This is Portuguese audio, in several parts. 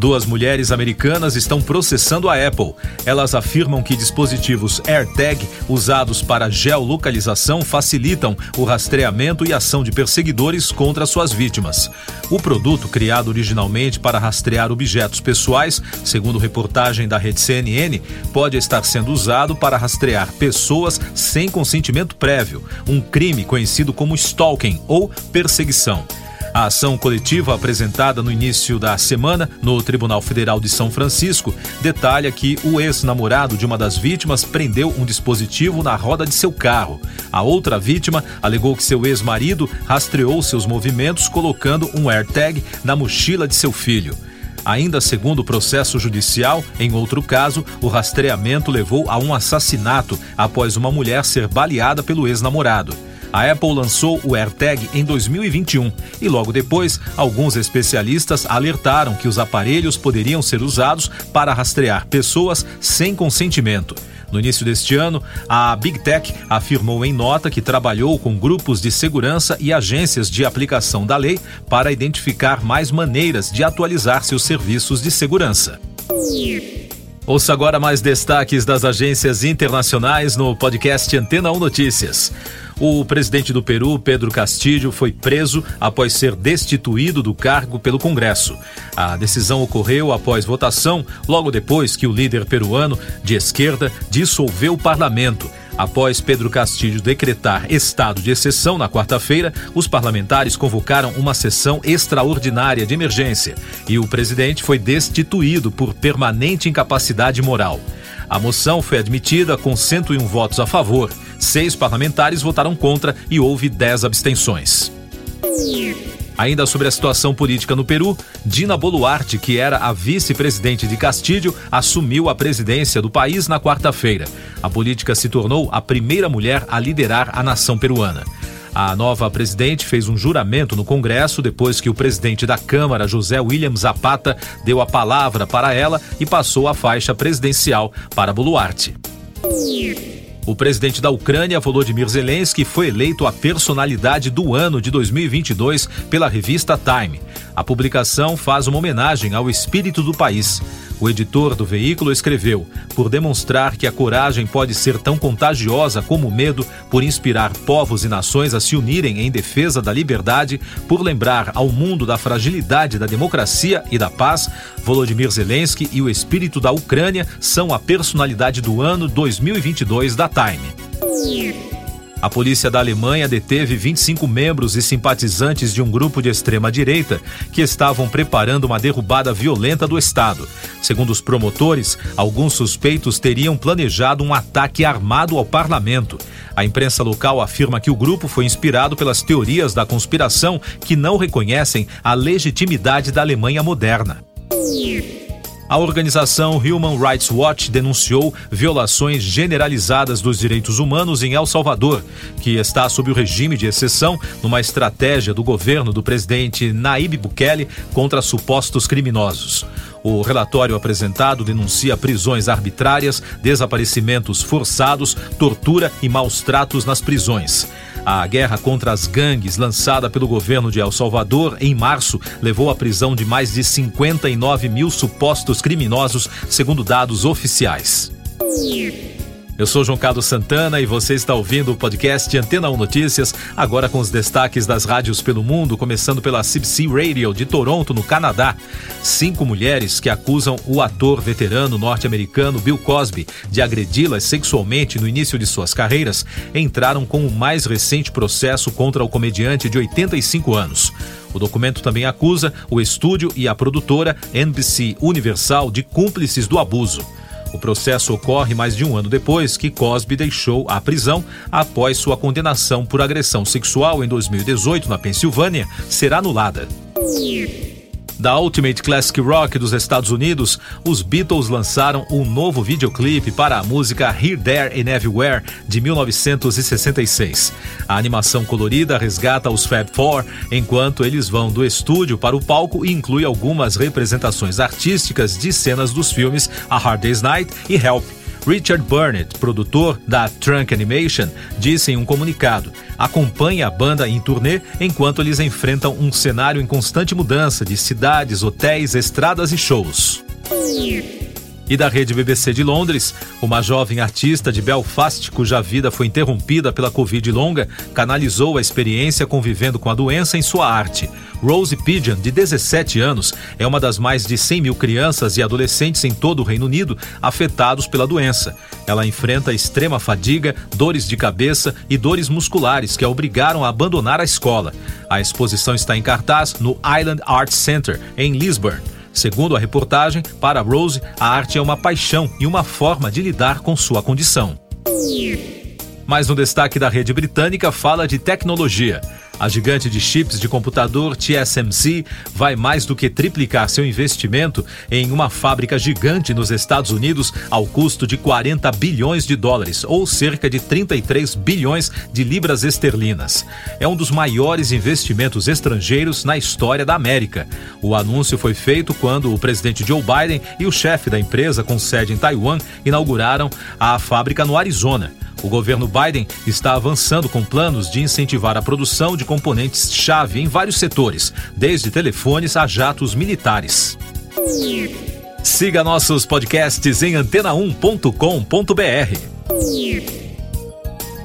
Duas mulheres americanas estão processando a Apple. Elas afirmam que dispositivos AirTag usados para geolocalização facilitam o rastreamento e ação de perseguidores contra suas vítimas. O produto, criado originalmente para rastrear objetos pessoais, segundo reportagem da rede CNN, pode estar sendo usado para rastrear pessoas sem consentimento prévio, um crime conhecido como stalking ou perseguição. A ação coletiva apresentada no início da semana no Tribunal Federal de São Francisco detalha que o ex-namorado de uma das vítimas prendeu um dispositivo na roda de seu carro. A outra vítima alegou que seu ex-marido rastreou seus movimentos colocando um AirTag na mochila de seu filho. Ainda segundo o processo judicial, em outro caso, o rastreamento levou a um assassinato após uma mulher ser baleada pelo ex-namorado. A Apple lançou o AirTag em 2021 e logo depois, alguns especialistas alertaram que os aparelhos poderiam ser usados para rastrear pessoas sem consentimento. No início deste ano, a Big Tech afirmou em nota que trabalhou com grupos de segurança e agências de aplicação da lei para identificar mais maneiras de atualizar seus serviços de segurança. Ouça agora mais destaques das agências internacionais no podcast Antena 1 Notícias. O presidente do Peru, Pedro Castillo, foi preso após ser destituído do cargo pelo Congresso. A decisão ocorreu após votação, logo depois que o líder peruano de esquerda dissolveu o parlamento. Após Pedro Castilho decretar estado de exceção na quarta-feira, os parlamentares convocaram uma sessão extraordinária de emergência e o presidente foi destituído por permanente incapacidade moral. A moção foi admitida com 101 votos a favor, seis parlamentares votaram contra e houve 10 abstenções. Ainda sobre a situação política no Peru, Dina Boluarte, que era a vice-presidente de Castilho, assumiu a presidência do país na quarta-feira. A política se tornou a primeira mulher a liderar a nação peruana. A nova presidente fez um juramento no Congresso depois que o presidente da Câmara, José William Zapata, deu a palavra para ela e passou a faixa presidencial para Boluarte. O presidente da Ucrânia, Volodymyr Zelensky, foi eleito a personalidade do ano de 2022 pela revista Time. A publicação faz uma homenagem ao espírito do país. O editor do veículo escreveu: por demonstrar que a coragem pode ser tão contagiosa como o medo, por inspirar povos e nações a se unirem em defesa da liberdade, por lembrar ao mundo da fragilidade da democracia e da paz, Volodymyr Zelensky e o espírito da Ucrânia são a personalidade do ano 2022 da Time. A polícia da Alemanha deteve 25 membros e simpatizantes de um grupo de extrema-direita que estavam preparando uma derrubada violenta do Estado. Segundo os promotores, alguns suspeitos teriam planejado um ataque armado ao parlamento. A imprensa local afirma que o grupo foi inspirado pelas teorias da conspiração que não reconhecem a legitimidade da Alemanha moderna. A organização Human Rights Watch denunciou violações generalizadas dos direitos humanos em El Salvador, que está sob o regime de exceção numa estratégia do governo do presidente Naib Bukele contra supostos criminosos. O relatório apresentado denuncia prisões arbitrárias, desaparecimentos forçados, tortura e maus tratos nas prisões. A guerra contra as gangues, lançada pelo governo de El Salvador em março, levou à prisão de mais de 59 mil supostos criminosos, segundo dados oficiais. Eu sou João Carlos Santana e você está ouvindo o podcast Antena 1 Notícias, agora com os destaques das rádios pelo mundo, começando pela CBC Radio de Toronto, no Canadá. Cinco mulheres que acusam o ator veterano norte-americano Bill Cosby de agredi-las sexualmente no início de suas carreiras entraram com o mais recente processo contra o comediante de 85 anos. O documento também acusa o estúdio e a produtora NBC Universal de cúmplices do abuso. O processo ocorre mais de um ano depois que Cosby deixou a prisão após sua condenação por agressão sexual em 2018 na Pensilvânia. Ser anulada da Ultimate Classic Rock dos Estados Unidos, os Beatles lançaram um novo videoclipe para a música Here, There and Everywhere de 1966. A animação colorida resgata os Fab Four enquanto eles vão do estúdio para o palco e inclui algumas representações artísticas de cenas dos filmes A Hard Day's Night e Help. Richard Burnett, produtor da Trunk Animation, disse em um comunicado: acompanhe a banda em turnê enquanto eles enfrentam um cenário em constante mudança de cidades, hotéis, estradas e shows e da rede BBC de Londres, uma jovem artista de Belfast, cuja vida foi interrompida pela Covid longa, canalizou a experiência convivendo com a doença em sua arte. Rose Pigeon, de 17 anos, é uma das mais de 100 mil crianças e adolescentes em todo o Reino Unido afetados pela doença. Ela enfrenta extrema fadiga, dores de cabeça e dores musculares que a obrigaram a abandonar a escola. A exposição está em cartaz no Island Arts Center, em Lisburn. Segundo a reportagem, para Rose, a arte é uma paixão e uma forma de lidar com sua condição. Mas no destaque da rede britânica fala de tecnologia. A gigante de chips de computador TSMC vai mais do que triplicar seu investimento em uma fábrica gigante nos Estados Unidos ao custo de 40 bilhões de dólares, ou cerca de 33 bilhões de libras esterlinas. É um dos maiores investimentos estrangeiros na história da América. O anúncio foi feito quando o presidente Joe Biden e o chefe da empresa com sede em Taiwan inauguraram a fábrica no Arizona. O governo Biden está avançando com planos de incentivar a produção de componentes-chave em vários setores, desde telefones a jatos militares. Siga nossos podcasts em antena1.com.br.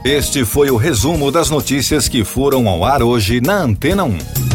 Este foi o resumo das notícias que foram ao ar hoje na Antena 1.